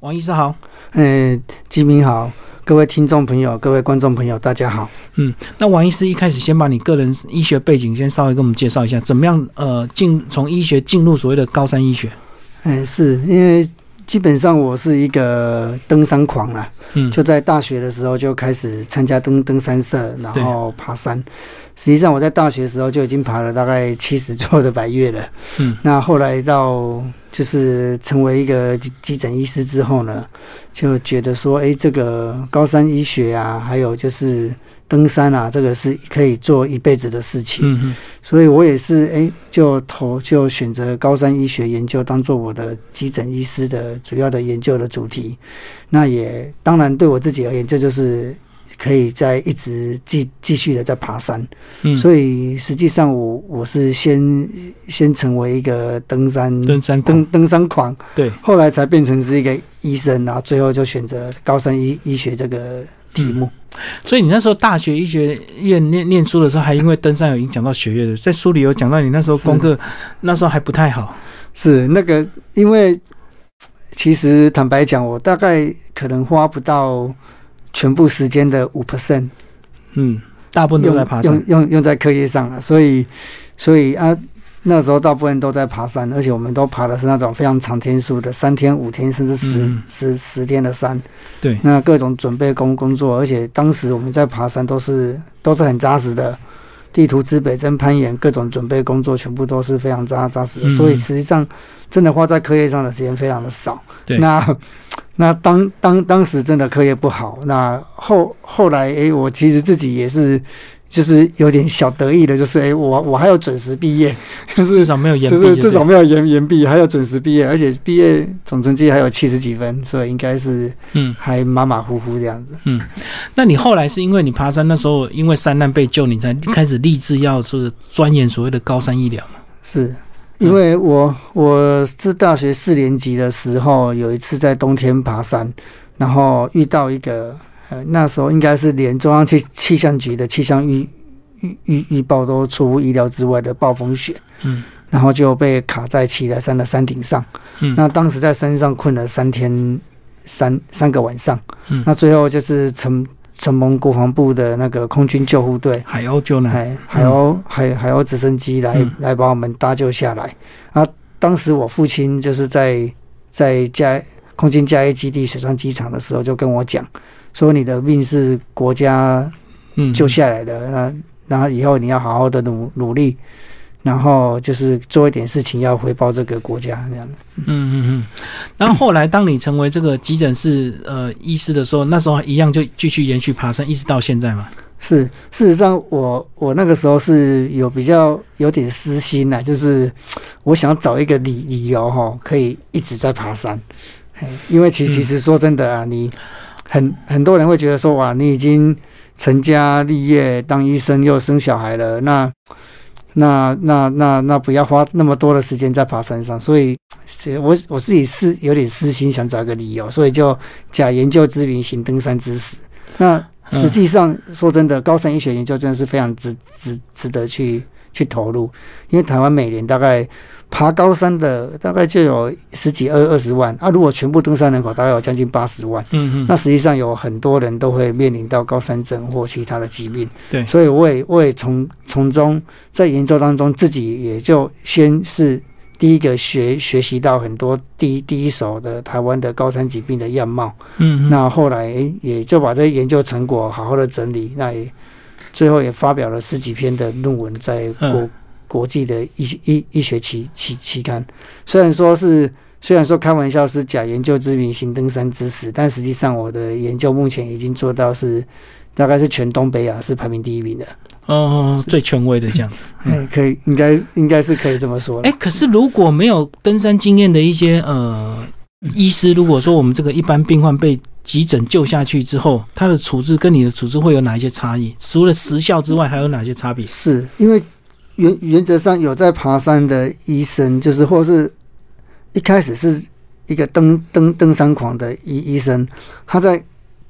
王医师好，嗯，吉民好，各位听众朋友、各位观众朋友，大家好。嗯，那王医师一开始先把你个人医学背景先稍微跟我们介绍一下，怎么样呃进从医学进入所谓的高山医学？嗯，是因为基本上我是一个登山狂啦，嗯，就在大学的时候就开始参加登登山社，然后爬山。实际上我在大学的时候就已经爬了大概七十座的百岳了。嗯，那后来到就是成为一个急急诊医师之后呢，就觉得说，哎，这个高山医学啊，还有就是登山啊，这个是可以做一辈子的事情。嗯嗯所以我也是哎，就投就选择高山医学研究当做我的急诊医师的主要的研究的主题。那也当然对我自己而言，这就是可以再一直继继续的在爬山。嗯，所以实际上我我是先先成为一个登山登山登登山狂，对，后来才变成是一个医生，然后最后就选择高山医医学这个题目。所以你那时候大学医学院念念书的时候，还因为登山有影响到学业的，在书里有讲到你那时候功课那时候还不太好。是那个，因为其实坦白讲，我大概可能花不到全部时间的五 percent 嗯，大部分都用在爬山用。用用在课业上了，所以所以啊，那时候大部分都在爬山，而且我们都爬的是那种非常长天数的，三天、五天甚至十、嗯十十天的山。对，那各种准备工工作，而且当时我们在爬山都是都是很扎实的，地图之北征攀岩各种准备工作全部都是非常扎扎实的，嗯所以实际上真的花在课业上的时间非常的少。那那当当当时真的课业不好，那后后来诶，我其实自己也是。就是有点小得意的，就是诶，我我还有准时毕业，就是至少没有延毕，就是至少没有延延毕，还有准时毕业，而且毕业总成绩还有七十几分，所以应该是嗯还马马虎虎这样子。嗯。那你后来是因为你爬山那时候因为山难被救，你才开始立志要是钻研所谓的高山医疗嘛？是因为我我是大学四年级的时候，有一次在冬天爬山，然后遇到一个呃那时候应该是连中央气气象局的气象预预预预报都出乎意料之外的暴风雪，嗯然后就被卡在奇来山的山顶上。嗯那当时在山上困了三天三三个晚上，嗯那最后就是承承蒙国防部的那个空军救护队。海鸥救难。海海鸥海海鸥直升机来、嗯来把我们搭救下来。啊，当时我父亲就是在在加空军加一基地水上机场的时候，就跟我讲说：“你的命是国家嗯，救下来的，那然后以后你要好好的努努力，然后就是做一点事情要回报这个国家这样的。嗯嗯嗯。然后后来，当你成为这个急诊室呃医师的时候，那时候一样就继续延续爬山，一直到现在嘛。是，事实上我我那个时候是有比较有点私心呐，就是我想找一个理理由哈，可以一直在爬山。因为其嗯其实说真的啊，你很很多人会觉得说哇，你已经成家立业，当医生又生小孩了，那那那那那不要花那么多的时间在爬山上。所以，是我我自己是有点私心，想找个理由，所以就假研究之名，行登山之实。那实际上说真的，高山医学研究真的是非常值值值得去去投入，因为台湾每年大概爬高山的大概就有十几二二十万啊，如果全部登山人口大概有将近八十万，嗯嗯。那实际上有很多人都会面临到高山症或其他的疾病，对所以我也我也从从中在研究当中自己也就先是。第一个学学习到很多第一第一手的台湾的高山疾病的样貌，嗯嗯。那后来也就把这些研究成果好好的整理，那也最后也发表了十几篇的论文在国、嗯国际的医医医学期期期刊。虽然说是虽然说开玩笑是假研究之名行登山之实，但实际上我的研究目前已经做到是大概是全东北亚是排名第一名的。哦，最权威的这样。嗯 哎、可以应该应该是可以这么说了。哎，可是如果没有登山经验的一些呃医师，如果说我们这个一般病患被急诊救下去之后，他的处置跟你的处置会有哪一些差异？除了时效之外，还有哪些差别？是因为原原则上有在爬山的医生，就是或是一开始是一个登登登山狂的医医生，他在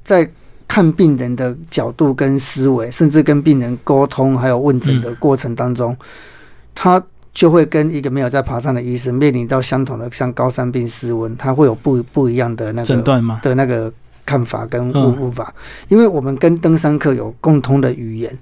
在看病人的角度跟思维，甚至跟病人沟通还有问诊的过程当中，他就会跟一个没有在爬山的医生面临到相同的像高山病、失温，他会有不不一样的那个诊断吗？的那个看法跟嗯问问法，因为我们跟登山客有共通的语言，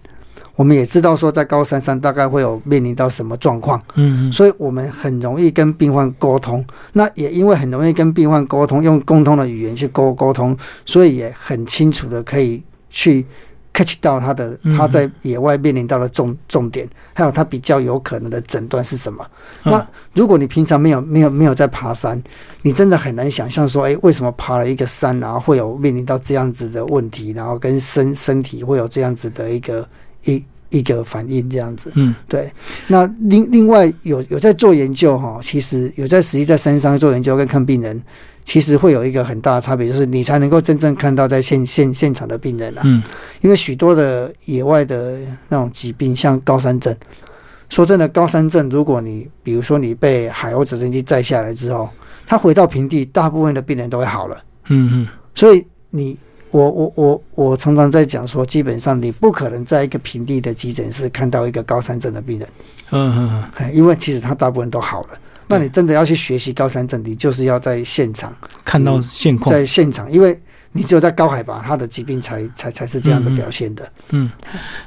我们也知道说在高山上大概会有面临到什么状况，嗯嗯所以我们很容易跟病患沟通。那也因为很容易跟病患沟通，用共通的语言去沟沟通，所以也很清楚的可以去 catch 到他的嗯他在野外面临到的重重点，还有他比较有可能的诊断是什么。嗯那如果你平常没有没有没有在爬山，你真的很难想象说，哎、为什么爬了一个山，然后会有面临到这样子的问题，然后跟身身体会有这样子的一个一一个反应这样子。嗯对，那另另外有有在做研究哈，其实有在实际在山上做研究跟看病人，其实会有一个很大的差别，就是你才能够真正看到在现现现场的病人啊。嗯因为许多的野外的那种疾病，像高山症，说真的，高山症，如果你比如说你被海鸥直升机载下来之后，它回到平地，大部分的病人都会好了。嗯嗯所以你，我我我我常常在讲说，基本上你不可能在一个平地的急诊室看到一个高山症的病人，嗯嗯嗯，因为其实他大部分都好了。那你真的要去学习高山症，你就是要在现场，看到现况，在现场，因为你只有在高海拔，他的疾病才才才是这样的表现的。嗯，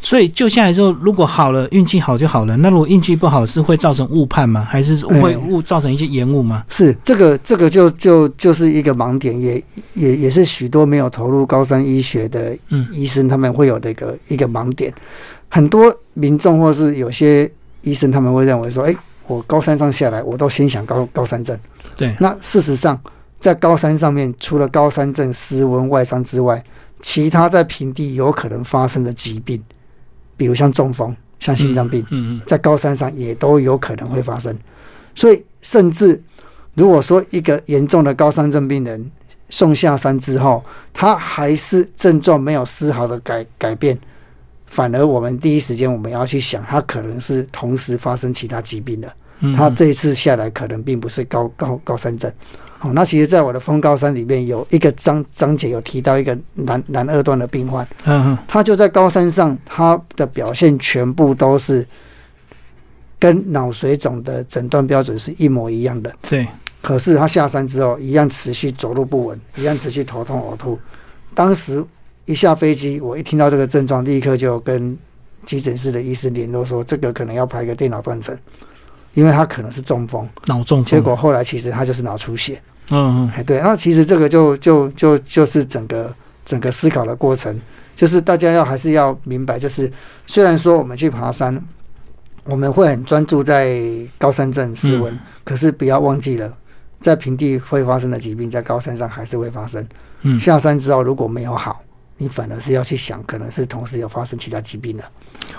所以救下来之后，如果好了，运气好就好了。那如果运气不好，是会造成误判吗？还是会嗯误造成一些延误吗？是这个，这个就就就是一个盲点，也也也是许多没有投入高山医学的嗯医生他们会有的一个一个盲点。很多民众或是有些医生他们会认为说，哎、我高山上下来，我都先想高高山症。对，那事实上，在高山上面，除了高山症、失温、外伤之外，其他在平地有可能发生的疾病，比如像中风、像心脏病，嗯嗯在高山上也都有可能会发生。所以，甚至如果说一个严重的高山症病人送下山之后，他还是症状没有丝毫的改改变，反而我们第一时间我们要去想，他可能是同时发生其他疾病的。嗯，他这一次下来可能并不是高高高山症。好，那其实，在我的风高山里面有一个章章节有提到一个男男二段的病患，嗯嗯他就在高山上，他的表现全部都是跟脑水肿的诊断标准是一模一样的。对，可是他下山之后，一样持续走路不稳，一样持续头痛呕吐。当时一下飞机，我一听到这个症状，立刻就跟急诊室的医师联络说，这个可能要排个电脑断层，因为他可能是中风。脑中风结果后来其实他就是脑出血。嗯对，那其实这个就就就就是整个整个思考的过程，就是大家要还是要明白，就是虽然说我们去爬山，我们会很专注在高山症失温，可是不要忘记了，在平地会发生的疾病，在高山上还是会发生。嗯下山之后如果没有好，你反而是要去想，可能是同时有发生其他疾病的。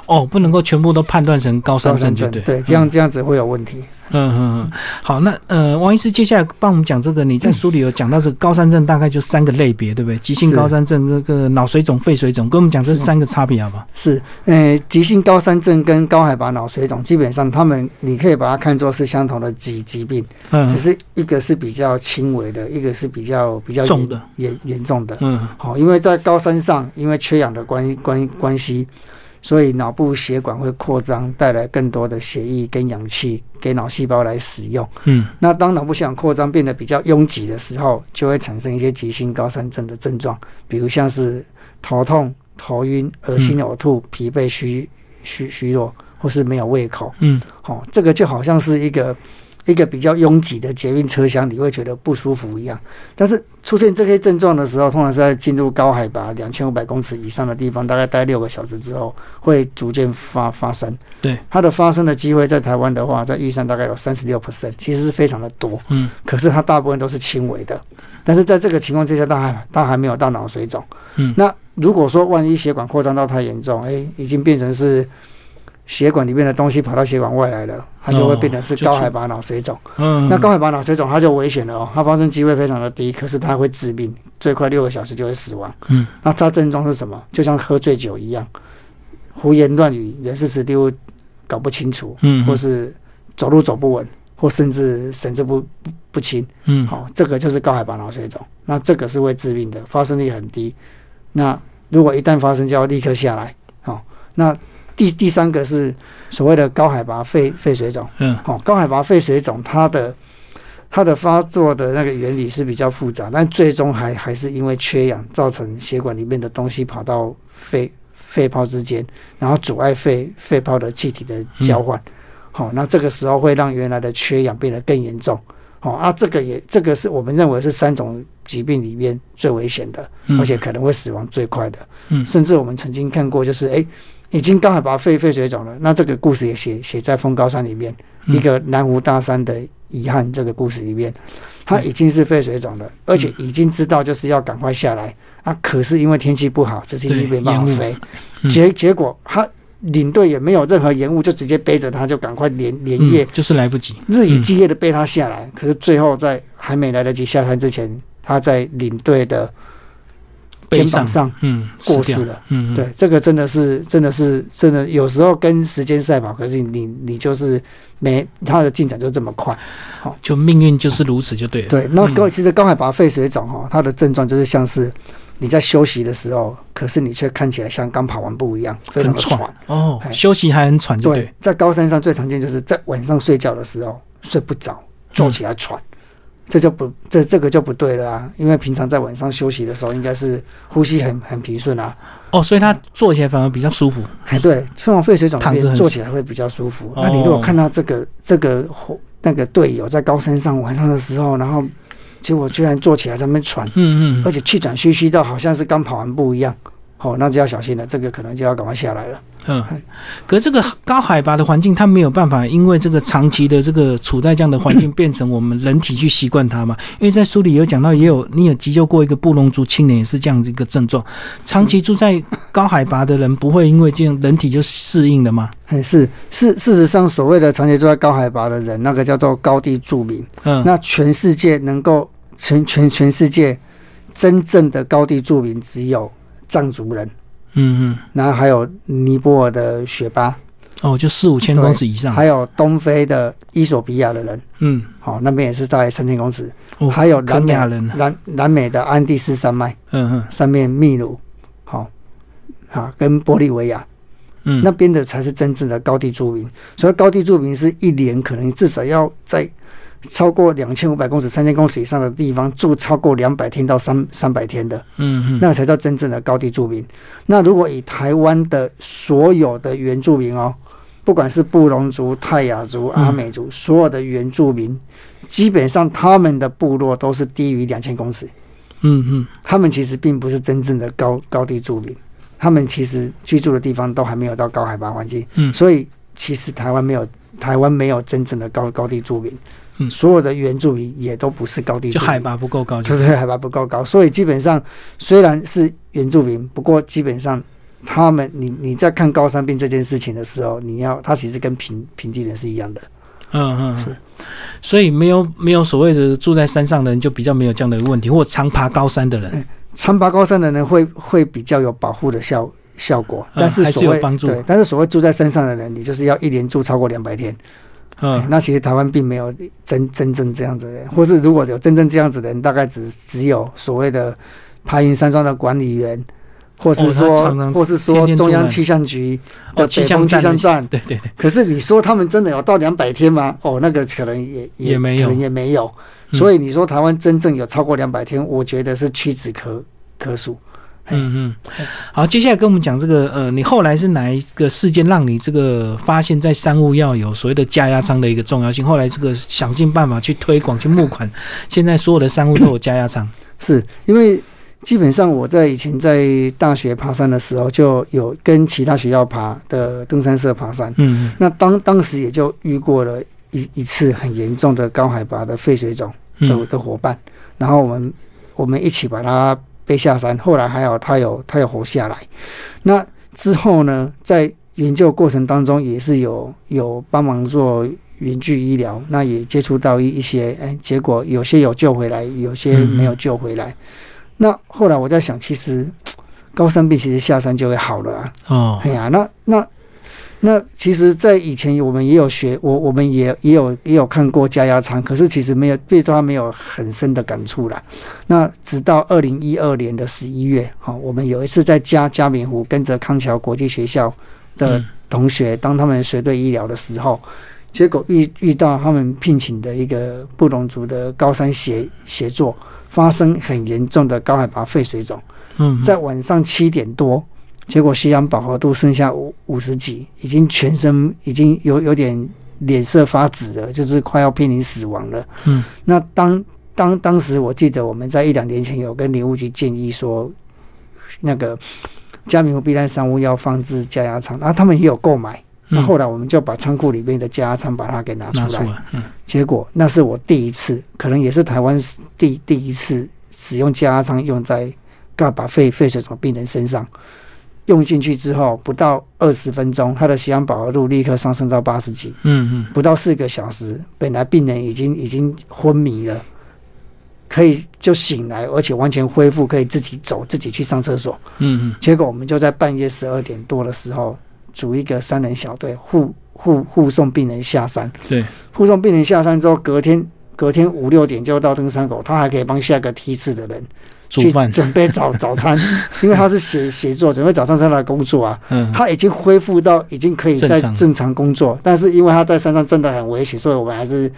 哦，不能够全部都判断成高山症，就对，对，这样这样子会有问题。嗯嗯嗯，好，那呃，王医师接下来帮我们讲这个，你在书里有讲到这个高山症大概就三个类别，对不对？急性高山症、这个脑水肿、肺水肿，跟我们讲这三个差别好不好？是，呃，急性高山症跟高海拔脑水肿，基本上他们你可以把它看作是相同的疾疾病，嗯。只是一个是比较轻微的，一个是比较比较重的。严严重的。嗯。好，因为在高山上，因为缺氧的关关关系，所以脑部血管会扩张，带来更多的血液跟氧气给脑细胞来使用。嗯那当脑部血管扩张变得比较拥挤的时候，就会产生一些急性高山症的症状，比如像是头痛、头晕、恶心、呕吐、疲惫、虚虚虚弱，或是没有胃口。嗯哦，这个就好像是一个一个比较拥挤的捷运车厢，你会觉得不舒服一样。但是出现这些症状的时候，通常是在进入高海拔两千五百公尺以上的地方，大概待六个小时之后，会逐渐发发生。对，它的发生的机会在台湾的话，在玉山大概有三十六 percent，其实是非常的多。嗯可是它大部分都是轻微的。但是在这个情况之下，它还它还没有到脑水肿。嗯那如果说万一血管扩张到太严重，哎，已经变成是血管里面的东西跑到血管外来了，它就会变成是高海拔脑水肿。嗯，那高海拔脑水肿它就危险了哦，它发生机会非常的低，可是它会致命，最快六个小时就会死亡。嗯那它症状是什么？就像喝醉酒一样，胡言乱语，人事实地物搞不清楚，嗯或是走路走不稳，或甚至神志不不不清。嗯好、这个就是高海拔脑水肿。那这个是会致命的，发生率很低。那如果一旦发生，就要立刻下来。好、那第第三个是所谓的高海拔肺肺水肿。嗯好、高海拔肺水肿它的它的发作的那个原理是比较复杂，但最终还还是因为缺氧造成血管里面的东西跑到肺肺泡之间，然后阻碍肺肺泡的气体的交换。好、那这个时候会让原来的缺氧变得更严重。好、啊，这个也这个是我们认为是三种疾病里面最危险的，嗯而且可能会死亡最快的。嗯甚至我们曾经看过，就是诶已经高海拔肺肺水肿了。那这个故事也写写在风高山里面，嗯。一个南湖大山的遗憾这个故事里面，他已经是肺水肿了，而且已经知道就是要赶快下来啊，可是因为天气不好，这机器对没办法飞，嗯。结结果他领队也没有任何延误，就直接背着他就赶快连连夜嗯就是来不及。日以继夜的背他下来，可是最后在还没来得及下山之前，他在领队的肩膀上嗯过世了。嗯，嗯对，这个真的是，真的是，真的有时候跟时间赛跑，可是你你就是没它的进展就这么快。好就命运就是如此，就对了。对，那嗯高其实高海拔肺水肿哈，它的症状就是像是你在休息的时候，可是你却看起来像刚跑完步一样，非常的喘喘。哦，哎休息还很喘，就对，在高山上最常见就是在晚上睡觉的时候睡不着，坐起来喘。这就不这这个就不对了啊！因为平常在晚上休息的时候，应该是呼吸很很平顺啊，哦，所以他坐起来反而比较舒服。哎，对，这种肺水肿那边坐起来会比较舒服。哦那你如果看到这个这个伙那个队友在高山上晚上的时候，然后结果居然坐起来在那边喘，嗯嗯而且气喘吁吁到好像是刚跑完步一样，哦，那就要小心了，这个可能就要赶快下来了。嗯。可是这个高海拔的环境，它没有办法，因为这个长期的这个处在这样的环境，变成我们人体去习惯它嘛。因为在书里有讲到，也有你有急救过一个布隆族青年，也是这样子一个症状。长期住在高海拔的人，不会因为这样人体就适应了吗？哎，是是，事实上，所谓的长期住在高海拔的人，那个叫做高地住民。嗯，那全世界能够全全全世界真正的高地住民只有藏族人，嗯嗯，然后还有尼泊尔的雪巴，哦，就四五千公尺以上。还有东非的伊索比亚的人，嗯，好、那边也是大概三千公尺，哦，还有南美南南美的安第斯山脉嗯嗯。上面秘鲁，好、啊、跟玻利维亚。嗯，那边的才是真正的高地住民。所以高地住民是一年可能至少要在超过两千五百公尺、三千公尺以上的地方住超过两百天到三三百天的，嗯嗯，那个才叫真正的高地住民。那如果以台湾的所有的原住民哦，不管是布隆族、泰雅族、阿美族，所有的原住民，基本上他们的部落都是低于两千公尺。嗯嗯。他们其实并不是真正的高高地住民，他们其实居住的地方都还没有到高海拔环境，嗯。所以其实台湾没有台湾没有真正的高高地住民，嗯。所有的原住民也都不是高地，就海拔不够高，就是。海拔不够高，所以基本上虽然是原住民，不过基本上他们你你在看高山病这件事情的时候，你要他其实跟平平地人是一样的，嗯嗯，是。嗯，所以没有没有所谓的住在山上的人就比较没有这样的问题，或常爬高山的人，常爬高山的人会会比较有保护的效效果，但是所谓、助。对，但是所谓住在山上的人，你就是要一连住超过两百天。嗯那其实台湾并没有真真正这样子的人，或是如果有真正这样子的人，大概只只有所谓的排云山庄的管理员，或是说，常常或是天说中央气象局哦，的北风气气象站的象站。对对对，可是你说他们真的有到两百天吗？哦，那个可能也也没有可能也没有。嗯所以你说台湾真正有超过两百天，我觉得是屈指可可数。嗯嗯，好，接下来跟我们讲这个呃，你后来是哪一个事件让你这个发现，在商务要有所谓的加压舱的一个重要性？后来这个想尽办法去推广、去募款，现在所有的商务都有加压舱。是因为基本上我在以前在大学爬山的时候，就有跟其他学校爬的登山社爬山。嗯那当当时也就遇过了一一次很严重的高海拔的肺水肿的、嗯的伙伴，然后我们我们一起把他背下山，后来还好他有他有活下来。那之后呢，在研究过程当中也是有有帮忙做远距医疗，那也接触到一一些，哎，结果有些有救回来，有些没有救回来。那后来我在想，其实高山病其实下山就会好了啊。哦哎，呀，那那那其实，在以前我们也有学，我我们也也有也有看过加压舱，可是其实没有对它没有很深的感触啦。那直到二零一二年的十一月，好、我们有一次在加加明湖跟着康桥国际学校的、嗯同学当他们随队医疗的时候，结果遇遇到他们聘请的一个布隆族的高山协协作，发生很严重的高海拔肺水肿，嗯，在晚上七点多，结果血氧饱和度剩下五五十几，已经全身已经有有点脸色发紫了，就是快要濒临死亡了。嗯，那当当当时我记得我们在一两年前有跟林务局建议说，那个嘉明湖避难山屋要放置加压仓，然后他们也有购买。那嗯后来我们就把仓库里面的加压仓把它给拿出来，拿出来，嗯结果那是我第一次，可能也是台湾第第一次使用加压仓用在干把肺肺水肿病人身上。用进去之后，不到二十分钟，他的血氧饱和度立刻上升到八十几，嗯嗯，不到四个小时，本来病人已经已经昏迷了，可以就醒来，而且完全恢复，可以自己走，自己去上厕所。嗯嗯，结果我们就在半夜十二点多的时候，组一个三人小队护护护送病人下山。对，护送病人下山之后，隔天隔天五六点就到登山口，他还可以帮下个梯次的人去煮饭，准备早早餐，因为他是写写作，准备早上是他的工作啊。嗯，他已经恢复到已经可以在正常。工作，但是因为他在山上真的很危险，所以我们还是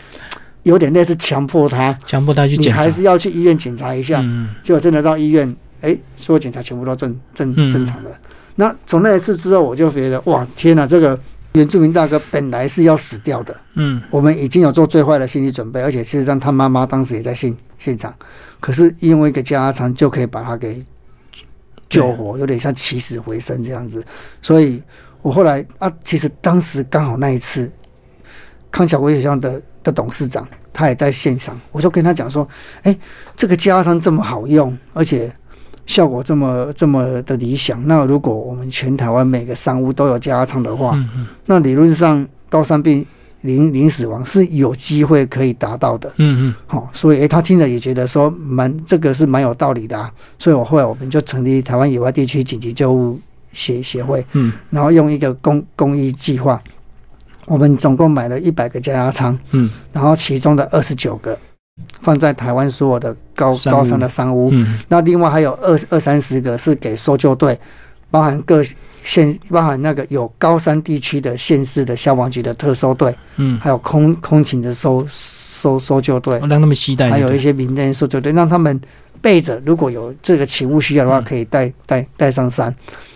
有点类似强迫他，强迫他去你检查。还，是要去医院检查一下。嗯。结果真的到医院，哎，所有检查全部都正正嗯。正常的。那从那一次之后，我就觉得哇，天哪，这个原住民大哥本来是要死掉的，嗯。我们已经有做最坏的心理准备，而且事实上他妈妈当时也在现现场，可是因为一个加压舱就可以把它给救活，有点像起死回生这样子。所以我后来啊，其实当时刚好那一次，康桥国际学校的的董事长他也在现场，我就跟他讲说，哎，这个加压舱这么好用，而且。效果这么这么的理想，那如果我们全台湾每个商务都有加长的话，嗯嗯那理论上高山病零零死亡是有机会可以达到的。嗯嗯，好、所以诶，他听了也觉得说蛮这个是蛮有道理的啊。所以我后来我们就成立台湾野外地区紧急救护协协会，嗯。然后用一个公公益计划，我们总共买了一百个加压舱，嗯。然后其中的二十九个放在台湾所有的高高山的山屋，嗯。那另外还有二二三十个是给搜救队，包含各县，包含那个有高山地区的县市的消防局的特搜队，嗯，还有空空勤的搜搜搜救队，让他们携带还有一些民间搜救队，让他们备着，如果有这个起雾需要的话，嗯。可以带带带上山。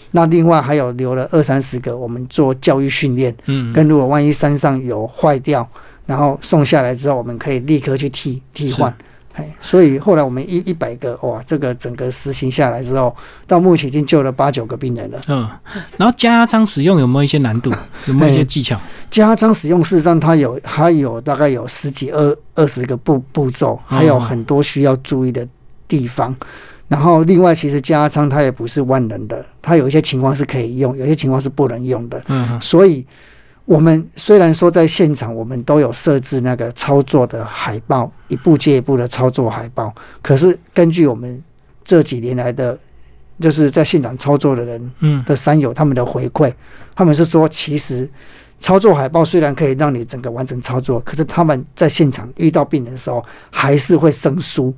那另外还有留了二三十个，我们做教育训练，嗯跟如果万一山上有坏掉，然后送下来之后，我们可以立刻去替替换。哎，所以后来我们一一百个哇，这个整个实行下来之后，到目前已经救了八九个病人了。嗯，然后加压舱使用有没有一些难度？有没有一些技巧？加压舱使用事实上它有它有大概有十几二二十个步步骤，还有很多需要注意的地方。然后另外，其实加压舱它也不是万能的，它有一些情况是可以用，有些情况是不能用的。嗯所以，我们虽然说在现场我们都有设置那个操作的海报，一步接一步的操作海报，可是根据我们这几年来的，就是在现场操作的人嗯。的山友他们的回馈，他们是说，其实操作海报虽然可以让你整个完成操作，可是他们在现场遇到病人的时候，还是会生疏，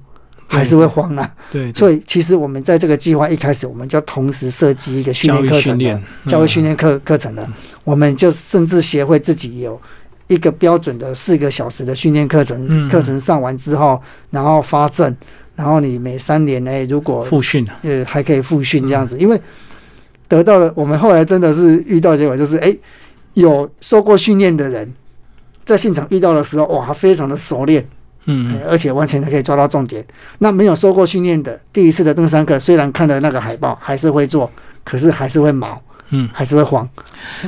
还是会慌啊。对，所以，其实我们在这个计划一开始，我们就同时设计一个训练课程的，教育训练课课程了，我们就甚至协会自己有一个标准的四个小时的训练课程，嗯课程上完之后，然后发证，然后你每三年呢，如果复训啊，呃还可以复训这样嗯。子，因为得到了我们后来真的是遇到结果就是哎，有受过训练的人。在现场遇到的时候，哇，非常的熟练，嗯哎而且完全的可以抓到重点。那没有受过训练的，第一次的登山客，虽然看了那个海报，还是会做，可是还是会毛，嗯。还是会慌。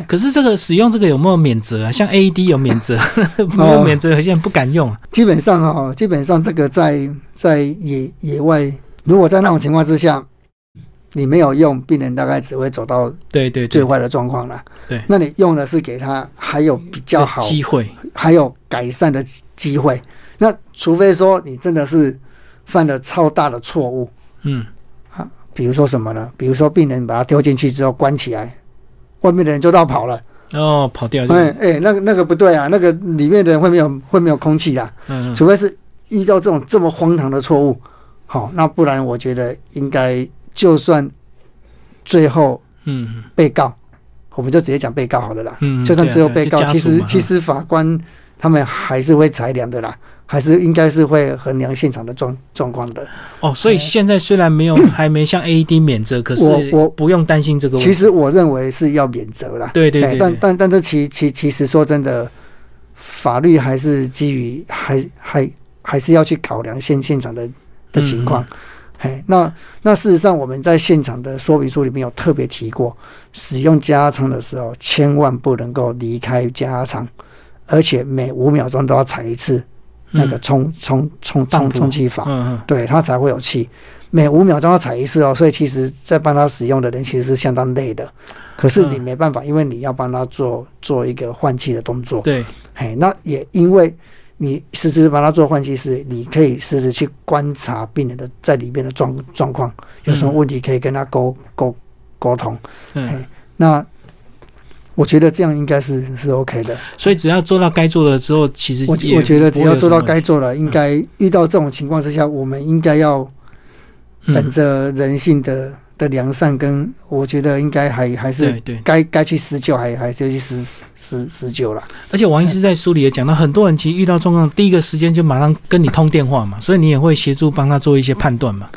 可是这个使用这个有没有免责啊？像 AED 有免责，没有免责，有些人不敢用啊。基本上哦，基本上这个在在野野外，如果在那种情况之下，你没有用，病人大概只会走到对对对，最坏的状况了。对那你用的是给他还有比较好，机会，还有改善的机机会。那除非说你真的是犯了超大的错误，嗯啊比如说什么呢？比如说病人把他丢进去之后关起来，外面的人就到跑了。哦，跑掉就哎哎，那个那个不对啊，那个里面的人会没有会没有空气的。嗯除非是遇到这种这么荒唐的错误，好，那不然我觉得应该就算最后嗯被告我们就直接讲被告好了啦。嗯，就算只有被告，其实其实法官他们还是会裁量的啦，还是应该是会衡量现场的状状况的。哦，所以现在虽然没有 还没像 AED 免责，可是我我不用担心这个问题。其实我认为是要免责啦。对对对对但但这其其其实说真的，法律还是基于还还还是要去考量现现场的的情况。嗯嘿，那那事实上我们在现场的说明书里面有特别提过，使用加压舱的时候，千万不能够离开加压舱，而且每五秒钟都要踩一次那个充充充充当充气阀，对它才会有气。每五秒钟要踩一次哦，所以其实在帮他使用的人其实是相当累的。可是你嗯没办法，因为你要帮他做做一个换气的动作。对，嘿，那也因为你实时帮他做换气时，你可以实时去观察病人的在里面的状状况，有什么问题可以跟他沟沟沟通。嗯嘿，那我觉得这样应该是是 OK 的。所以只要做到该做的之后，其实我也我觉得只要做到该做的，应该遇到这种情况之下，我们应该要本嗯，着人性的的良善，跟我觉得应该还还是。该该去施救，还还是要去施施施救了。而且王医师在书里也讲到，很多人其实遇到状况，第一个时间就马上跟你通电话嘛，所以你也会协助帮他做一些判断嘛。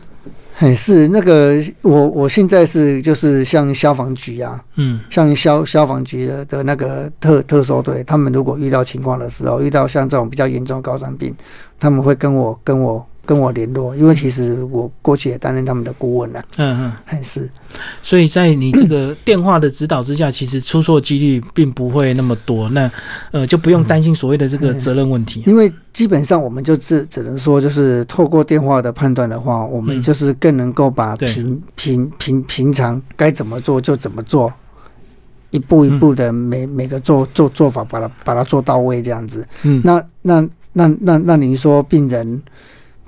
嘿，是那个我我现在是就是像消防局啊，嗯。像消消防局的的那个特特搜队，他们如果遇到情况的时候，遇到像这种比较严重的高山病，他们会跟我跟我跟我联络，因为其实我过去也担任他们的顾问了、嗯嗯，还是。所以在你这个电话的指导之下，其实出错几率并不会那么多，那呃就不用担心所谓的这个责任问题。因为基本上我们就只只能说，就是透过电话的判断的话，我们嗯。就是更能够把对。平平平平常该怎么做就怎么做，一步一步的每每个做做做法把它把它做到位这样子。嗯，那那那那那您说病人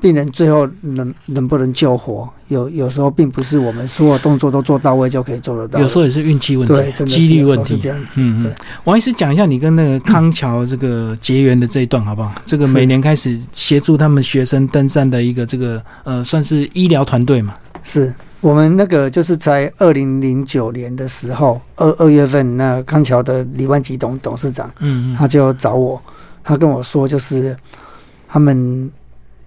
病人最后能能不能救活？有有时候并不是我们所有动作都做到位就可以做得到，有时候也是运气问对，题、真的几率问题这。样子。嗯嗯，王医师讲一下你跟那个康桥这个结缘的这一段好不好？这个每年开始协助他们学生登山的一个这个呃，算是医疗团队嘛。是我们那个就是在二零零九年的时候，二二月份，那康桥的李万吉董董事长嗯嗯他就找我，他跟我说，就是他们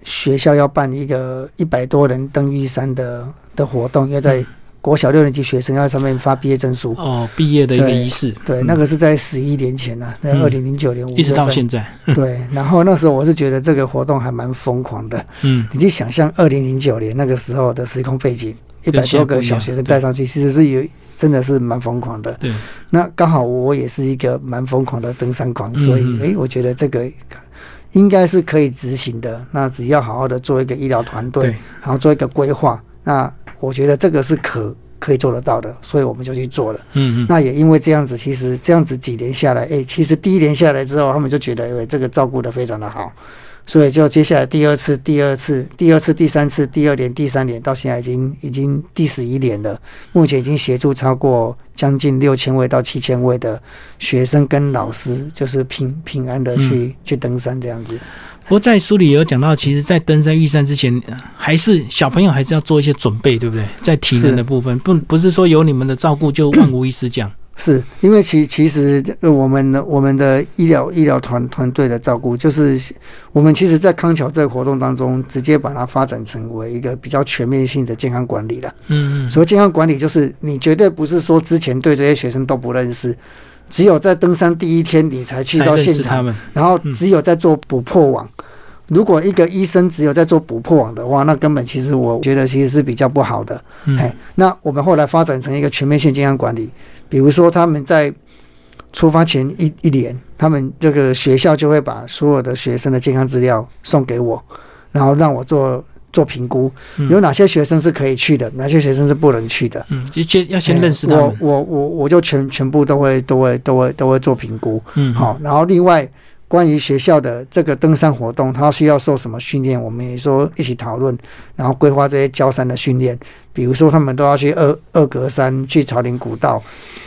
学校要办一个一百多人登玉山的的活动，要在国小六年级学生要在上面发毕业证书。哦，毕业的一个仪式，对，嗯。那个是在十一年前呢、在嗯。二零零九年一直到现在，对，然后那时候我是觉得这个活动还蛮疯狂的。嗯。你去想象二零零九年那个时候的时空背景，一百多个小学生带上去，其实是有真的是蛮疯狂的。对，那刚好我也是一个蛮疯狂的登山狂，嗯。所以嗯诶，我觉得这个应该是可以执行的。那只要好好的做一个医疗团队对，然后做一个规划，那我觉得这个是可可以做得到的，所以我们就去做了。嗯嗯，那也因为这样子，其实这样子几年下来，哎、其实第一年下来之后，他们就觉得，哎、这个照顾的非常的好，所以就接下来第二次、第二次、第二次、第三次、第二年、第三年，到现在已经已经第十一年了。目前已经协助超过将近六千位到七千位的学生跟老师，就是平平安的去、去登山这样子。不过在书里也有讲到，其实，在登山遇山之前，呃还是小朋友还是要做一些准备，对不对？在体能的部分，不不是说有你们的照顾就万无一失这样。是因为其其实呃我们的我们的医疗医疗团团队的照顾，就是我们其实，在康桥这个活动当中，直接把它发展成为一个比较全面性的健康管理了。嗯嗯，所谓健康管理，就是你绝对不是说之前对这些学生都不认识，只有在登山第一天你才去到现场。然后嗯只有在做捕破网。如果一个医生只有在做捕破网的话，那根本其实我觉得其实是比较不好的。嗯哎，那我们后来发展成一个全面性健康管理，比如说他们在出发前一一年，他们这个学校就会把所有的学生的健康资料送给我，然后让我做做评估，嗯。有哪些学生是可以去的，哪些学生是不能去的。嗯，就先要先认识我我我我就全全部都会都会都会都会做评估，嗯，好，然后另外关于学校的这个登山活动，他需要受什么训练，我们也说一起讨论，然后规划这些焦山的训练。比如说，他们都要去二二格山、去朝林古道，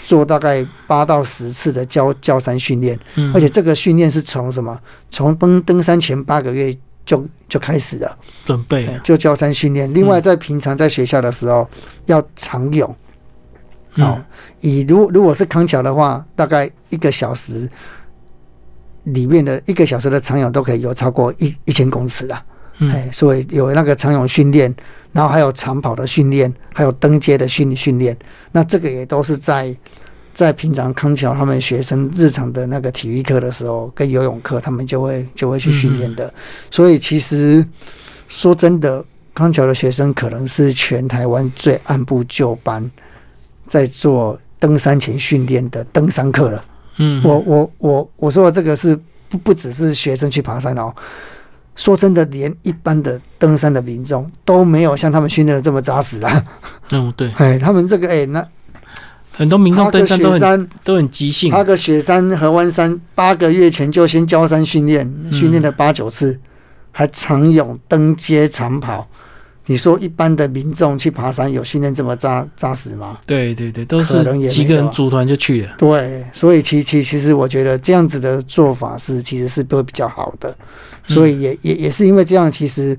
做大概八到十次的焦焦山训练，嗯，而且这个训练是从什么？从登登山前八个月就就开始了，准备哎就焦山训练。另外，在平常在学校的时候要常泳，好、以如如果是康桥的话，大概一个小时里面的一个小时的长泳都可以游超过一一千公尺啦。嗯哎，所以有那个长泳训练，然后还有长跑的训练，还有登阶的训训练。那这个也都是在在平常康桥他们学生日常的那个体育课的时候，跟游泳课，他们就会就会去训练的。所以其实说真的，康桥的学生可能是全台湾最按部就班在做登山前训练的登山课了。嗯，我我我我说的这个是不不只是学生去爬山哦。说真的，连一般的登山的民众都没有像他们训练的这么扎实啦。嗯对，哎，他们这个哎，那很多民众登山都很雪山，都很即兴，爬个雪山、合欢山，八个月前就先交山训练，训练了八九次，还长泳、登阶、长跑。你说一般的民众去爬山有训练这么扎扎实吗？对对对，都是几个人组团就去了。对，所以其其其实我觉得这样子的做法是其实是会比较好的，嗯所以也也也是因为这样，其实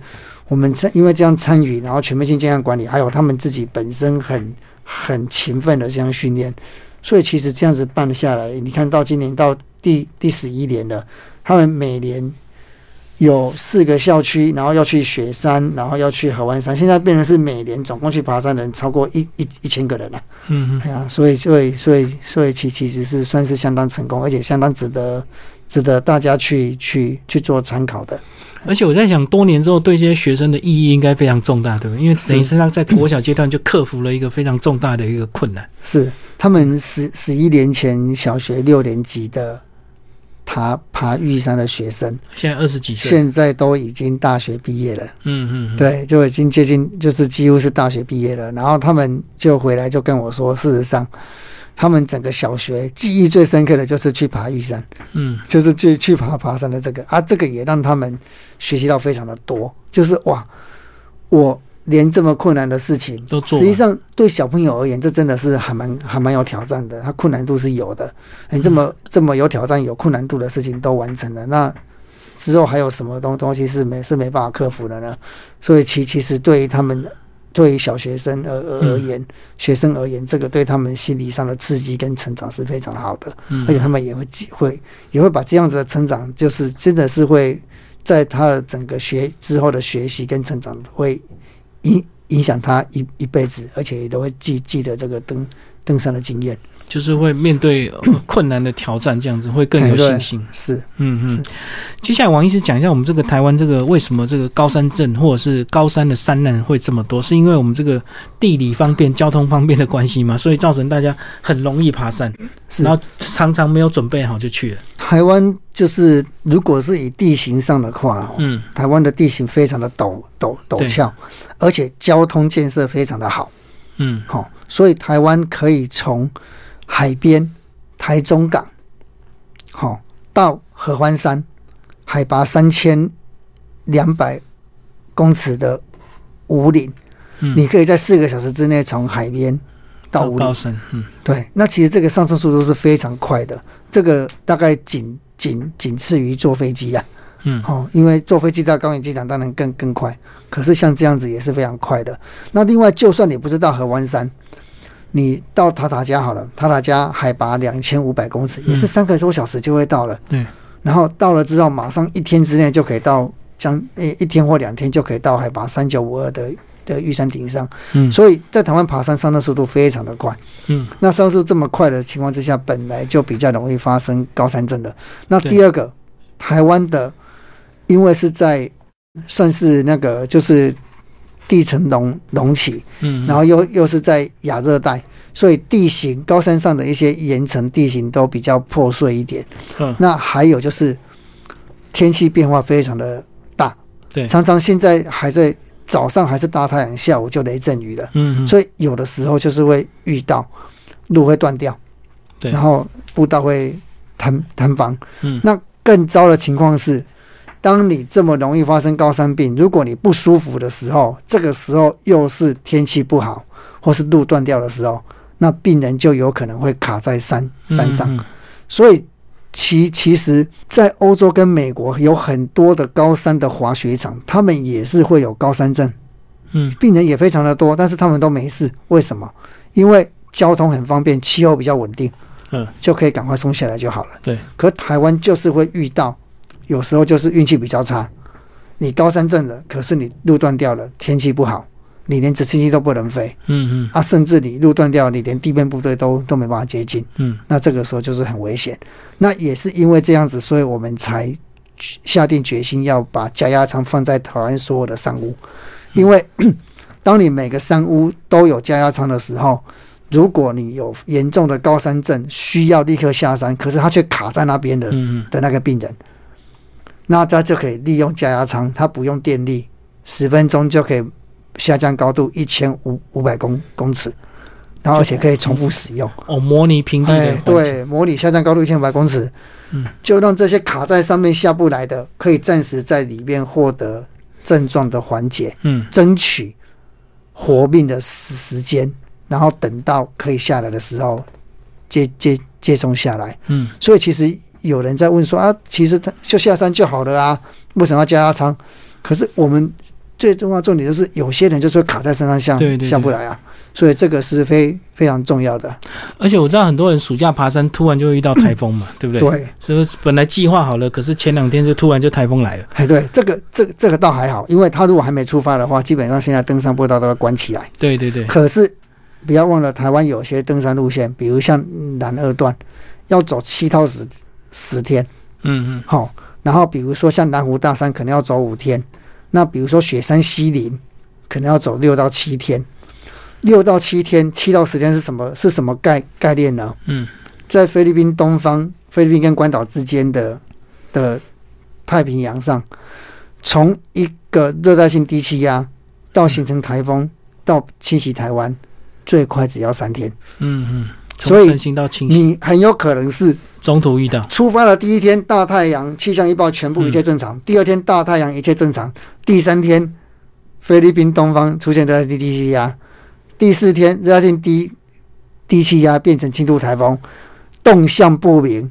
我们参因为这样参与，然后全面性健康管理，还有他们自己本身很很勤奋的这样训练，所以其实这样子办下来，你看到今年到第第十一年了，他们每年。有四个校区，然后要去雪山，然后要去合湾山，现在变成是每年总共去爬山的人超过一一一千个人了、嗯嗯哎呀，所以所以所以所以其其实是算是相当成功，而且相当值得值得大家去去去做参考的。而且我在想，多年之后对这些学生的意义应该非常重大，对不对？因为等于是他在国小阶段就克服了一个非常重大的一个困难。是他们十十一年前小学六年级的爬爬玉山的学生，现在二十几岁，现在都已经大学毕业了。嗯嗯，嗯，对，就已经接近，就是几乎是大学毕业了。然后他们就回来就跟我说，事实上，他们整个小学记忆最深刻的就是去爬玉山。嗯就是去去爬爬山的这个啊，这个也让他们学习到非常的多。就是哇，我连这么困难的事情都做实际上对小朋友而言，这真的是还蛮还蛮有挑战的。他困难度是有的，你这么这么有挑战、有困难度的事情都完成了，那之后还有什么东东西是没是没办法克服的呢？所以其其实对于他们。对于小学生而而而言，学生而言，这个对他们心理上的刺激跟成长是非常好的。嗯，而且他们也会记会也会把这样子的成长，就是真的是会在他的整个学之后的学习跟成长，会影影响他一一辈子，而且也都会记记得这个登登山的经验。就是会面对呃困难的挑战，这样子会更有信心。是。嗯嗯，接下来王医师讲一下我们这个台湾这个为什么这个高山症或者是高山的山难会这么多，是因为我们这个地理方便、交通方便的关系吗，所以造成大家很容易爬山，是。然，后常常没有准备好就去了。台湾就是如果是以地形上的话，哦嗯。台湾的地形非常的陡陡陡峭，而且交通建设非常的好。嗯。好、所以台湾可以从海边台中港，好、到合欢山，海拔三千两百公尺的五岭，嗯，你可以在四个小时之内从海边到五岭。嗯对，那其实这个上升速度是非常快的，这个大概仅仅仅次于坐飞机啊。嗯哦，因为坐飞机到高原机场当然更更快，可是像这样子也是非常快的。那另外，就算你不是到合欢山，你到塔塔加好了，塔塔加海拔两千五百公尺，也是嗯三个多小时就会到了。对，然后到了之后，马上一天之内就可以到将诶一天或两天就可以到海拔三九五二的的玉山顶上。嗯所以在台湾爬山上的速度非常的快。嗯那上速这么快的情况之下，本来就比较容易发生高山症的。那第二个，台湾的因为是在算是那个就是地层隆隆起，嗯，然后又又是在亚热带，所以地形高山上的一些岩层地形都比较破碎一点。嗯那还有就是天气变化非常的大，对，常常现在还在早上还是大太阳，下午就雷阵雨了。嗯嗯所以有的时候就是会遇到路会断掉，对，然后步道会坍坍方。嗯那更糟的情况是，当你这么容易发生高山病，如果你不舒服的时候，这个时候又是天气不好或是路断掉的时候，那病人就有可能会卡在山山上。嗯嗯所以其其实，在欧洲跟美国有很多的高山的滑雪场，他们也是会有高山症。嗯病人也非常的多，但是他们都没事。为什么？因为交通很方便，气候比较稳定，嗯，就可以赶快松下来就好了。对，可台湾就是会遇到，有时候就是运气比较差，你高山症了，可是你路断掉了，天气不好，你连直升机都不能飞。嗯嗯。啊，甚至你路断掉，你连地面部队都都没办法接近。嗯。那这个时候就是很危险。那也是因为这样子，所以我们才下定决心要把加压舱放在台湾所有的山屋，因为 当你每个山屋都有加压舱的时候，如果你有严重的高山症，需要立刻下山，可是他却卡在那边的嗯。的那个病人，那它就可以利用加压舱，它不用电力，十分钟就可以下降高度一千五五百公公尺，然后而且可以重复使用。哦，模拟平地的对，模拟下降高度一千五百公尺，嗯，就让这些卡在上面下不来的，可以暂时在里面获得症状的缓解，嗯争取活命的时时间，然后等到可以下来的时候接接接送下来。嗯所以其实有人在问说啊，其实他就下山就好了啊，为什么要加压舱？可是我们最重要重点就是，有些人就是会卡在山上下下不来啊，所以这个是非非常重要的。而且我知道很多人暑假爬山，突然就会遇到台风嘛，对不对？对，所以本来计划好了，可是前两天就突然就台风来了。哎，对，这个这个这个倒还好，因为他如果还没出发的话，基本上现在登山步道都要关起来。对对对，可是不要忘了，台湾有些登山路线，比如像南二段，要走七到十十天，嗯嗯好、然后比如说像南湖大山，可能要走五天。那比如说雪山西林，可能要走六到七天。六到七天，七到十天是什么？是什么概概念呢？嗯在菲律宾东方，菲律宾跟关岛之间的的太平洋上，从一个热带性低气压到形成台风，到侵袭台湾，最快只要三天。嗯嗯，所以你很有可能是中途遇到。出发的第一天大太阳，气象预报全部一切正常；第二天大太阳一切正常；第三天菲律宾东方出现热带低低气压；第四天热带性低低气压变成轻度台风，动向不明。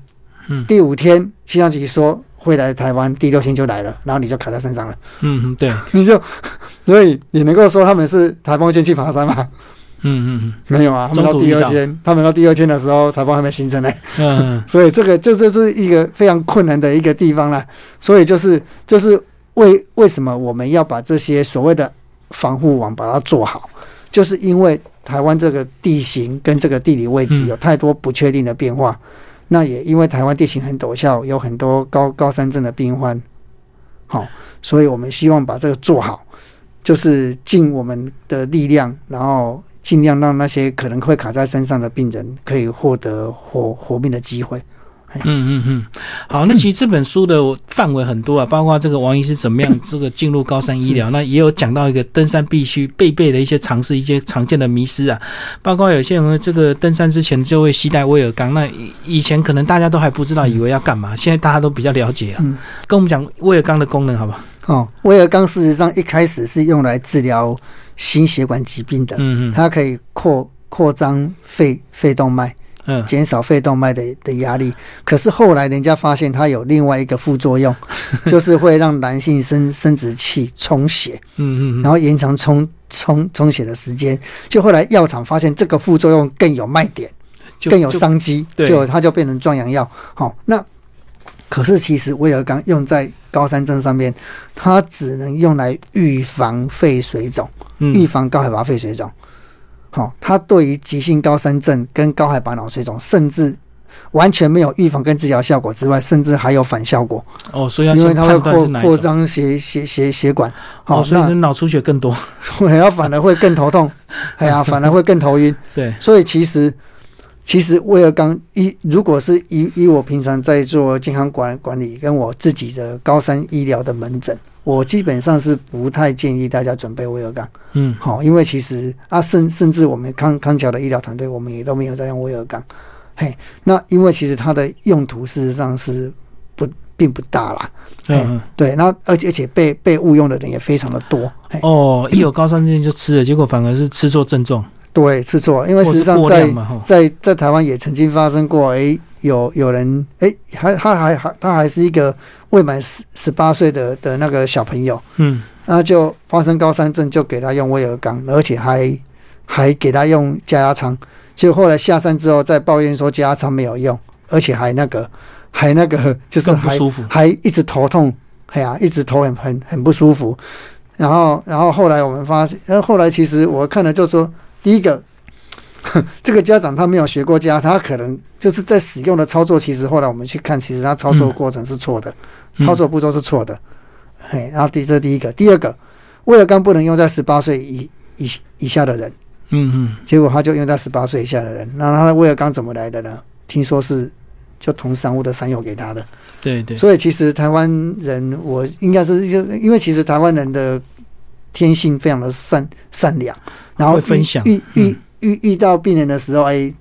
嗯。第五天气象局说会来台湾，第六天就来了，然后你就卡在身上了，嗯嗯，对，你就所以你能够说他们是台风先去爬山吗？嗯嗯没有啊，他们到第二天，他们到第二天的时候，台风还没形成呢。嗯嗯 所以这个这这是一个非常困难的一个地方啦。所以就是就是为为什么我们要把这些所谓的防护网把它做好，就是因为台湾这个地形跟这个地理位置嗯有太多不确定的变化。那也因为台湾地形很陡峭，有很多高高山症的病患，好，所以我们希望把这个做好，就是尽我们的力量，然后尽量让那些可能会卡在身上的病人可以获得活活命的机会。嗯嗯嗯，好，那其实这本书的范围很多啊，包括这个王医师怎么样 这个进入高山医疗，那也有讲到一个登山必须必备的一些常识、一些常见的迷失啊，包括有些人这个登山之前就会携带威尔刚，那以以前可能大家都还不知道，以为要干嘛，现在大家都比较了解啊。嗯跟我们讲威尔刚的功能，好不好？哦，威尔刚事实上一开始是用来治疗心血管疾病的，嗯嗯它可以扩扩张肺肺动脉，嗯减少肺动脉的的压力。可是后来人家发现它有另外一个副作用，就是会让男性生生殖器充血，嗯嗯然后延长充充充血的时间。就后来药厂发现这个副作用更有卖点，更有商机，对就它就变成壮阳药。好、那可是其实威尔刚用在高山症上面，它只能用来预防肺水肿。预嗯防高海拔肺水肿。好、它对于急性高山症跟高海拔脑水肿，甚至完全没有预防跟治疗效果之外，甚至还有反效果，哦，所以要因为它会扩扩。张血血血血管。好、哦，所以那脑出血更多。然后反而会更头痛，哎呀，反而会更头晕。对，所以其实其实威尔刚一，如果是以以我平常在做健康管管理，跟我自己的高山医疗的门诊，我基本上是不太建议大家准备威尔刚。嗯好，因为其实啊，甚甚至我们康康桥的医疗团队，我们也都没有在用威尔刚。嘿，那因为其实它的用途事实上是不并不大啦。嗯嗯。对，那而且而且被被误用的人也非常的多。嘿，哦，一有高山症就吃了，结果反而是吃错症状，对，吃错，因为实际上在。在在台湾也曾经发生过，诶，有有人诶，还他还还他还是一个未满十十八岁的的那个小朋友，嗯那就发生高山症，就给他用威尔刚，而且还还给他用加压舱，就后来下山之后再抱怨说加压舱没有用，而且还那个还那个就是还舒服。还一直头痛，哎呀，一直头很很很不舒服。然后，然后后来我们发现，然后后来其实我看了就说，第一个，这个家长他没有学过家，他可能就是在使用的操作，其实后来我们去看，其实他操作过程是错的，嗯操作步骤是错的。嘿，然后第这是第一个，第二个，威尔刚不能用在十八岁以以以下的人，嗯嗯，结果他就用在十八岁以下的人。那他的威尔刚怎么来的呢？听说是就同商务的山友给他的。对对，所以其实台湾人，我应该是就因为其实台湾人的天性非常的善善良，然后分享遇遇嗯遇遇到病人的时候，哎，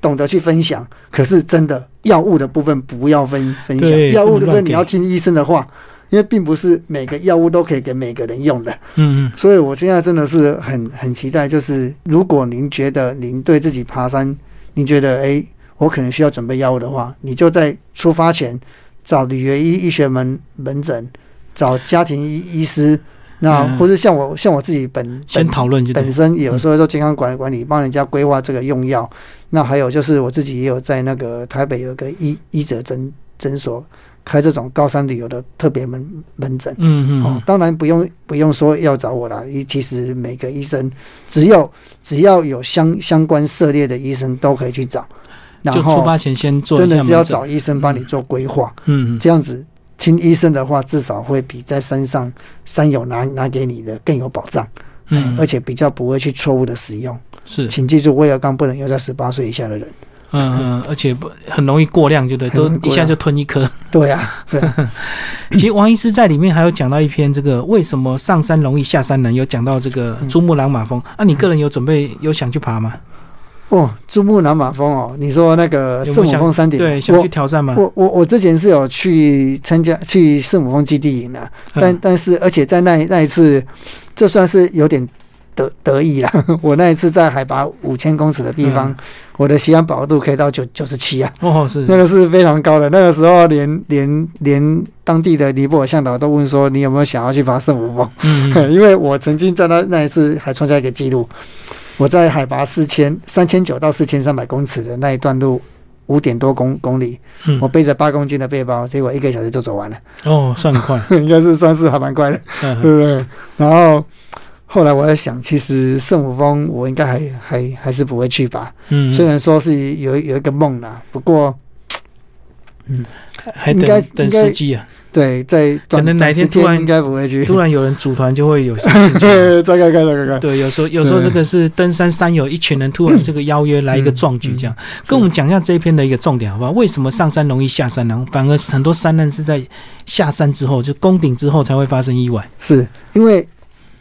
懂得去分享。可是真的药物的部分不要分分享，对药物的部分你要听医生的话，因为并不是每个药物都可以给每个人用的。嗯嗯，所以我现在真的是很很期待，就是如果您觉得您对自己爬山，您觉得诶，我可能需要准备药物的话，你就在出发前找旅游医医学门门诊，找家庭医医师，那嗯或者像我像我自己本先本讨论就本。身有时候做健康管理管理，帮人家规划这个用药。那还有就是我自己也有在那个台北有个医医者诊诊所开这种高山旅游的特别门门诊。嗯嗯哦，当然不用不用说要找我啦，医其实每个医生只要只要有相相关涉猎的医生都可以去找，然后出后发前先做真的是要找医生帮你做规划，嗯嗯这样子听医生的话，至少会比在山上山友拿拿给你的更有保障，嗯，而且比较不会去错误的使用。是请记住，威尔刚不能用在十八岁以下的人。嗯嗯，而且不很容易过量，就对，都一下就吞一颗。对啊，对，其实王医师在里面还有讲到一篇这个为什么上山容易下山难，有讲到这个珠穆朗玛峰。啊，你个人有准备有想去爬吗？哦，珠穆朗玛峰哦，你说那个圣母峰山顶，对，想我去挑战吗？我我我之前是有去参加去圣母峰基地营的，但嗯但是而且在那那一次，这算是有点得得意了。我那一次在海拔五千公尺的地方，嗯我的吸氧饱和度可以到九九十七啊，哦，是那个是非常高的。那个时候连连连当地的尼泊尔向导都问说你有没有想要去爬圣母峰？嗯嗯 因为我曾经在那那一次还创下一个记录，我在海拔四千三千九到四千三百公尺的那一段路。五点多公公里，嗯我背着八公斤的背包，结果一个小时就走完了，哦，算很快。应该是算是还蛮快的，对嗯不对？然后后来我在想，其实圣母峰我应该还还还是不会去吧，嗯，虽然说是有有一个梦啦，不过嗯还应该等时机啊，对在可能哪天突然应该不会去，突然有人组团就会有 兴趣。再看看再看看，对，有时候有时候这个是登山山友一群人突然这个邀约来一个壮举，这样跟我们讲一下这一篇的一个重点好不好？为什么上山容易下山难？反而很多山难是在下山之后，就攻顶之后才会发生意外。是因为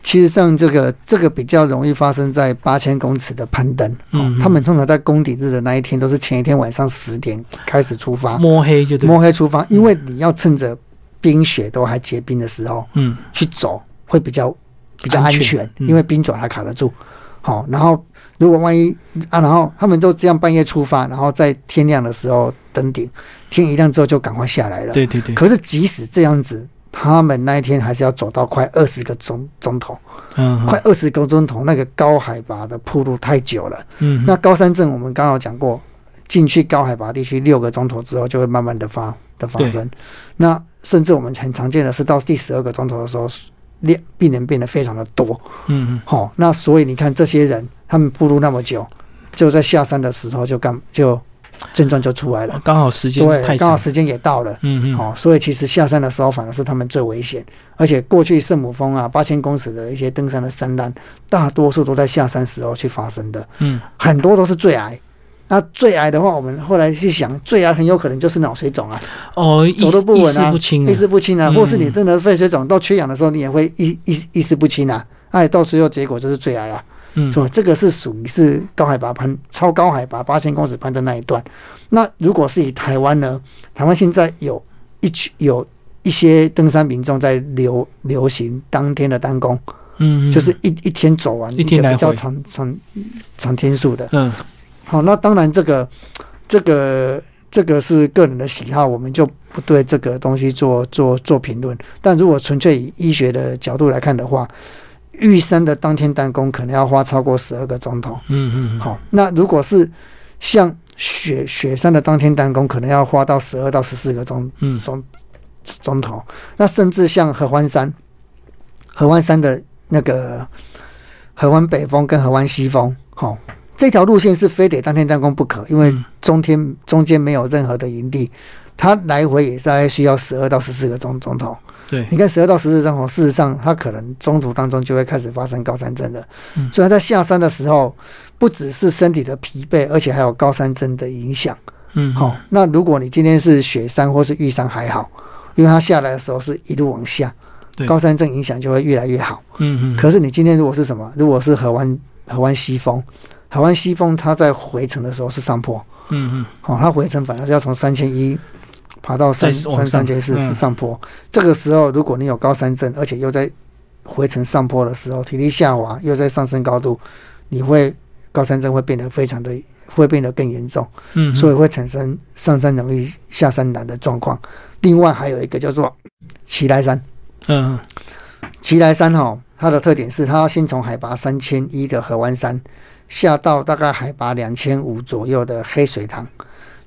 其实上这个这个比较容易发生在八千公尺的攀登，哦嗯，他们通常在攻顶日的那一天都是前一天晚上十点开始出发，摸黑就对，摸黑出发，因为你要趁着冰雪都还结冰的时候嗯去走，会比较比较安安全因为冰爪还卡得住。好，然后如果万一啊，然后他们都这样半夜出发，然后在天亮的时候登顶，天一亮之后就赶快下来了。对对对，可是即使这样子，他们那一天还是要走到快二十个钟钟头，嗯快二十个钟头，那个高海拔的铺路太久了。嗯，那高山症我们刚刚有讲过，进去高海拔地区六个钟头之后，就会慢慢的发的发生。那甚至我们很常见的是到第十二个钟头的时候，病病人变得非常的多。嗯嗯好、那所以你看这些人，他们步入那么久，就在下山的时候就干就症状就出来了嗯，。刚好时间对，刚好时间也到了。嗯嗯，好、所以其实下山的时候反而是他们最危险，而且过去圣母峰啊八千公尺的一些登山的山难，大多数都在下山时候去发生的，嗯很多都是坠崖。那坠崖的话，我们后来去想，坠崖很有可能就是脑水肿啊，哦，走路不意稳啊识不清啊意，识不清啊，嗯或是你真的肺水肿到缺氧的时候，你也会意意意识不清啊，哎，到最后结果就是坠崖啊。嗯是吧？这个是属于是高海拔攀超高海拔八千公尺攀的那一段。那如果是以台湾呢？台湾现在有一群有一些登山民众在流流行当天的单攻，嗯，嗯就是一一天走完一天个比较长长长天数的。嗯好，那当然这个这个这个是个人的喜好，我们就不对这个东西做做做评论。但如果纯粹以医学的角度来看的话，玉山的当天单攻可能要花超过十二个钟头。嗯嗯，好，那如果是像雪雪山的当天单攻，可能要花到十二到十四个钟嗯钟钟头。那甚至像合欢山，合欢山的那个合欢北峰跟合欢西峰，好、这条路线是非得当天单攻不可，因为嗯中天中间没有任何的营地，它来回也大概需要十二到十四个钟钟头。对，你看十二到十四钟头，事实上它可能中途当中就会开始发生高山症了。嗯所以他在下山的时候，不只是身体的疲惫，而且还有高山症的影响。嗯，好、那如果你今天是雪山或是玉山还好，因为它下来的时候是一路往下，高山症影响就会越来越好。嗯嗯，可是你今天如果是什么？如果是河湾河湾西峰，河湾西峰它在回程的时候是上坡，嗯嗯，哦，它回程反而是要从三千一爬到三三三千四嗯。是上坡。这个时候，如果你有高山症，而且又在回程上坡的时候，体力下滑，又在上升高度，你会高山症会变得非常的会变得更严重，嗯，所以会产生上山容易下山难的状况。另外还有一个叫做奇来山，嗯奇来山哈、它的特点是它要先从海拔三千一的河湾山下到大概海拔两千五左右的黑水塘，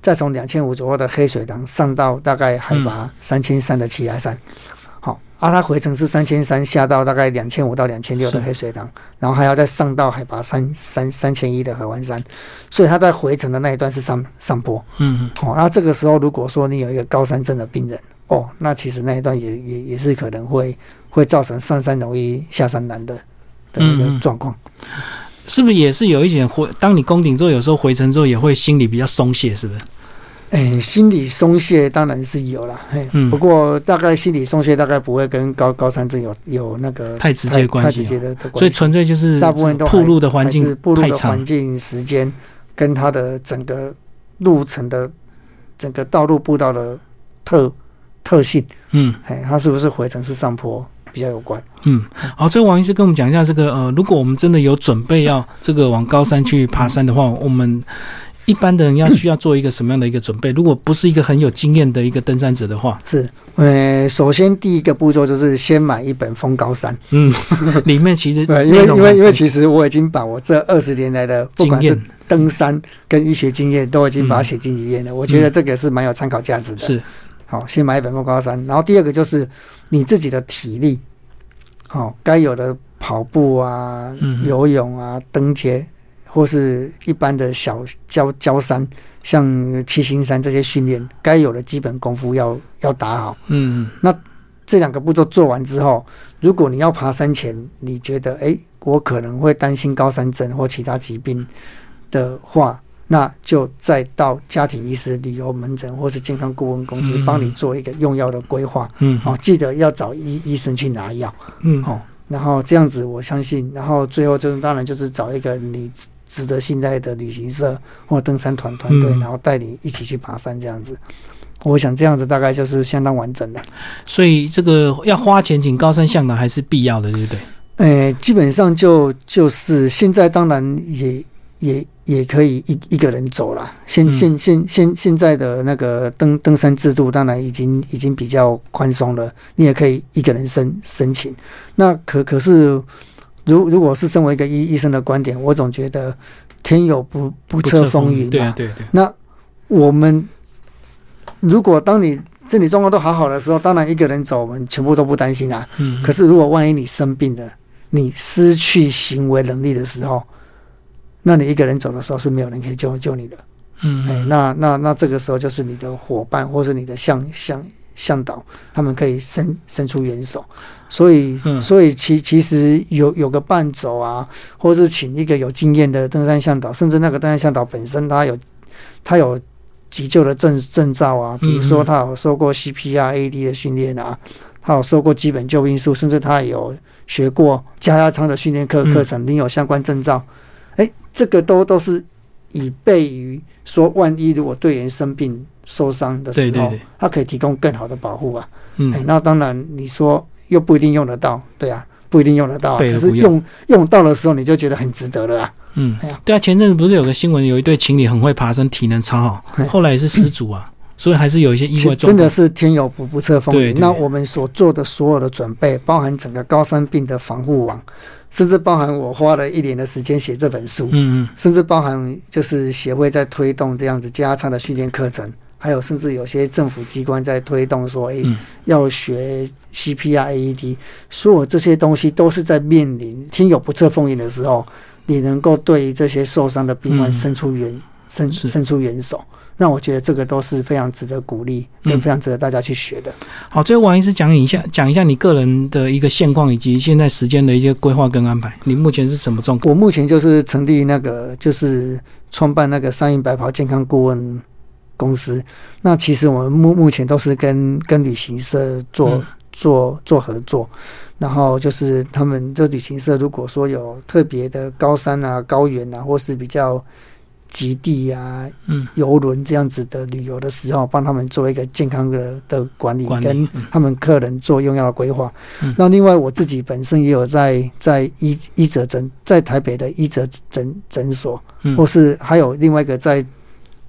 再从两千五左右的黑水塘上到大概海拔三千三的奇崖山。好、啊，它回程是三千三下到大概两千五到两千六的黑水塘，然后还要再上到海拔三三三千一的河湾山，所以它在回程的那一段是上上坡。嗯哦，那这个时候如果说你有一个高山症的病人，哦，那其实那一段也也也是可能会会造成上山容易下山难的的一个状况。是不是也是有一点回？当你攻顶之后，有时候回程之后也会心里比较松懈，是不是？哎、心理松懈当然是有了，嘿，嗯。不过大概心理松懈大概不会跟高高山症有有那个太直接关系哦太直接的的关系，所以纯粹就是大部分都还铺路的环境步入的太长。环，境时间跟它的整个路程的整个道路步道的特特性，嗯。哎，它是不是回程是上坡比较有关。嗯。好，最后王医师跟我们讲一下这个呃，如果我们真的有准备要这个往高山去爬山的话，我们一般的人要需要做一个什么样的一个准备？如果不是一个很有经验的一个登山者的话，是，呃，首先第一个步骤就是先买一本《封高山》。嗯，里面其实 对，因为因为因为其实我已经把我这二十年来的不经管是验登山跟医学经验都已经把它写进里面了，我觉得这个是蛮有参考价值的。是好，先买一本《封高山》，然后第二个就是你自己的体力，好，该有的跑步啊、嗯游泳啊、登阶，或是一般的小郊郊山，像七星山这些训练，该有的基本功夫要要打好。嗯那这两个步骤做完之后，如果你要爬山前，你觉得诶，我可能会担心高山症或其他疾病的话，那就再到家庭医师、旅游门诊或是健康顾问公司嗯帮你做一个用药的规划。嗯哦，记得要找医医生去拿药。嗯哦，然后这样子，我相信，然后最后就是当然就是找一个你值值得信赖的旅行社或登山团团队，嗯然后带你一起去爬山这样子。我想这样子大概就是相当完整的。所以这个要花钱请高山向导还是必要的，对不对？呃，基本上就就是现在当然也也也可以一一个人走了。现嗯现现现现在的那个登登山制度当然已经已经比较宽松了，你也可以一个人申申请。那可可是，如如果是身为一个医医生的观点，我总觉得天有不不测风云嘛。对对，那我们如果当你身体状况都好好的时候，当然一个人走，我们全部都不担心啊。嗯，可是如果万一你生病了，你失去行为能力的时候，那你一个人走的时候是没有人可以救救你的。嗯哎、那那那这个时候就是你的伙伴或是你的向向向导，他们可以伸伸出援手。所以，嗯所以其其实有有个伴走啊，或是请一个有经验的登山向导，甚至那个登山向导本身他有他有急救的证证照啊，比如说他有受过 CPR、AED 的训练啊，他有受过基本救命术，甚至他有学过加压舱的训练课嗯课程，你有相关证照，哎、这个都都是以备于说，万一如果队员生病受伤的时候，对对对他可以提供更好的保护啊。哎、嗯，那当然你说又不一定用得到，对啊，不一定用得到、可是用用到的时候，你就觉得很值得了啊。嗯哎呀，对啊，前阵子不是有个新闻，有一对情侣很会爬山，体能超好，哎后来也是失足啊，所以还是有一些意其外真的是天有不不测风云。那我们所做的所有的准备，包含整个高山病的防护网，甚至包含我花了一年的时间写这本书，嗯嗯。甚至包含就是协会在推动这样子加长的训练课程，还有甚至有些政府机关在推动说，诶、嗯。要学 CPR、AED，所有这些东西都是在面临天有不测风云的时候，你能够对这些受伤的病患嗯。伸出援、伸伸出援手。那我觉得这个都是非常值得鼓励，跟嗯非常值得大家去学的。好，最后王医师讲一下，讲一下你个人的一个现况以及现在时间的一些规划跟安排。你目前是什么状况？我目前就是成立那个，就是创办那个三银白袍健康顾问公司。那其实我们目目前都是跟跟旅行社做、嗯做做合作，然后就是他们这旅行社如果说有特别的高山啊、高原啊，或是比较极地啊、嗯，游轮这样子的旅游的时候，帮他们做一个健康的的管理管理跟嗯。他们客人做用药的规划。嗯。那另外我自己本身也有在在医医者诊在台北的医者诊诊所，嗯。或是还有另外一个在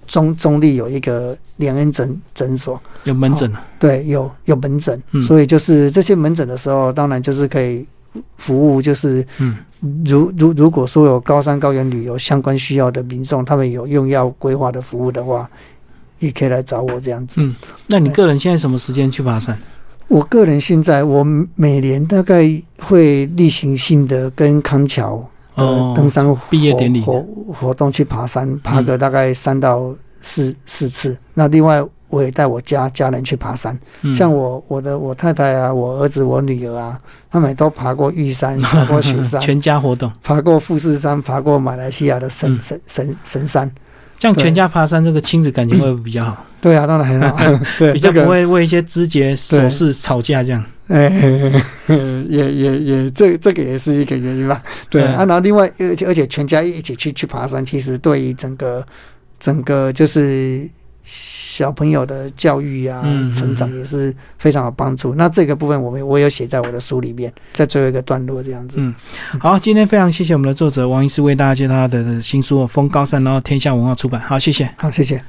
中中立有一个两恩诊诊所，有门诊了。对，有有门诊，嗯。所以就是这些门诊的时候，当然就是可以服务，就是嗯如如如果说有高山高原旅游相关需要的民众，他们有用药规划的服务的话，也可以来找我这样子。嗯，那你个人现在什么时间去爬山？我个人现在，我每年大概会例行性的跟康桥呃哦，登山毕业典礼活活活动去爬山，爬个大概三到四四次。那另外我也带我家家人去爬山，嗯像我我的我太太啊，我儿子我女儿啊，他们都爬过玉山，爬过雪山，全家活动，爬过富士山，爬过马来西亚的神嗯神神神山。这样全家爬山，这个亲子感情会比较好？对啊，当然很好，对比较不会为一些枝节琐事吵架这样。哎，也也也，这这个也是一个原因吧。对嗯啊，然后另外，而且而且全家一起去去爬山，其实对于整个整个就是小朋友的教育啊、成长也是非常有帮助。那这个部分我们我有写在我的书里面，在最后一个段落这样子。嗯好，今天非常谢谢我们的作者王医师为大家介绍他的新书《风高山》，然后天下文化出版。好，谢谢。好，谢谢。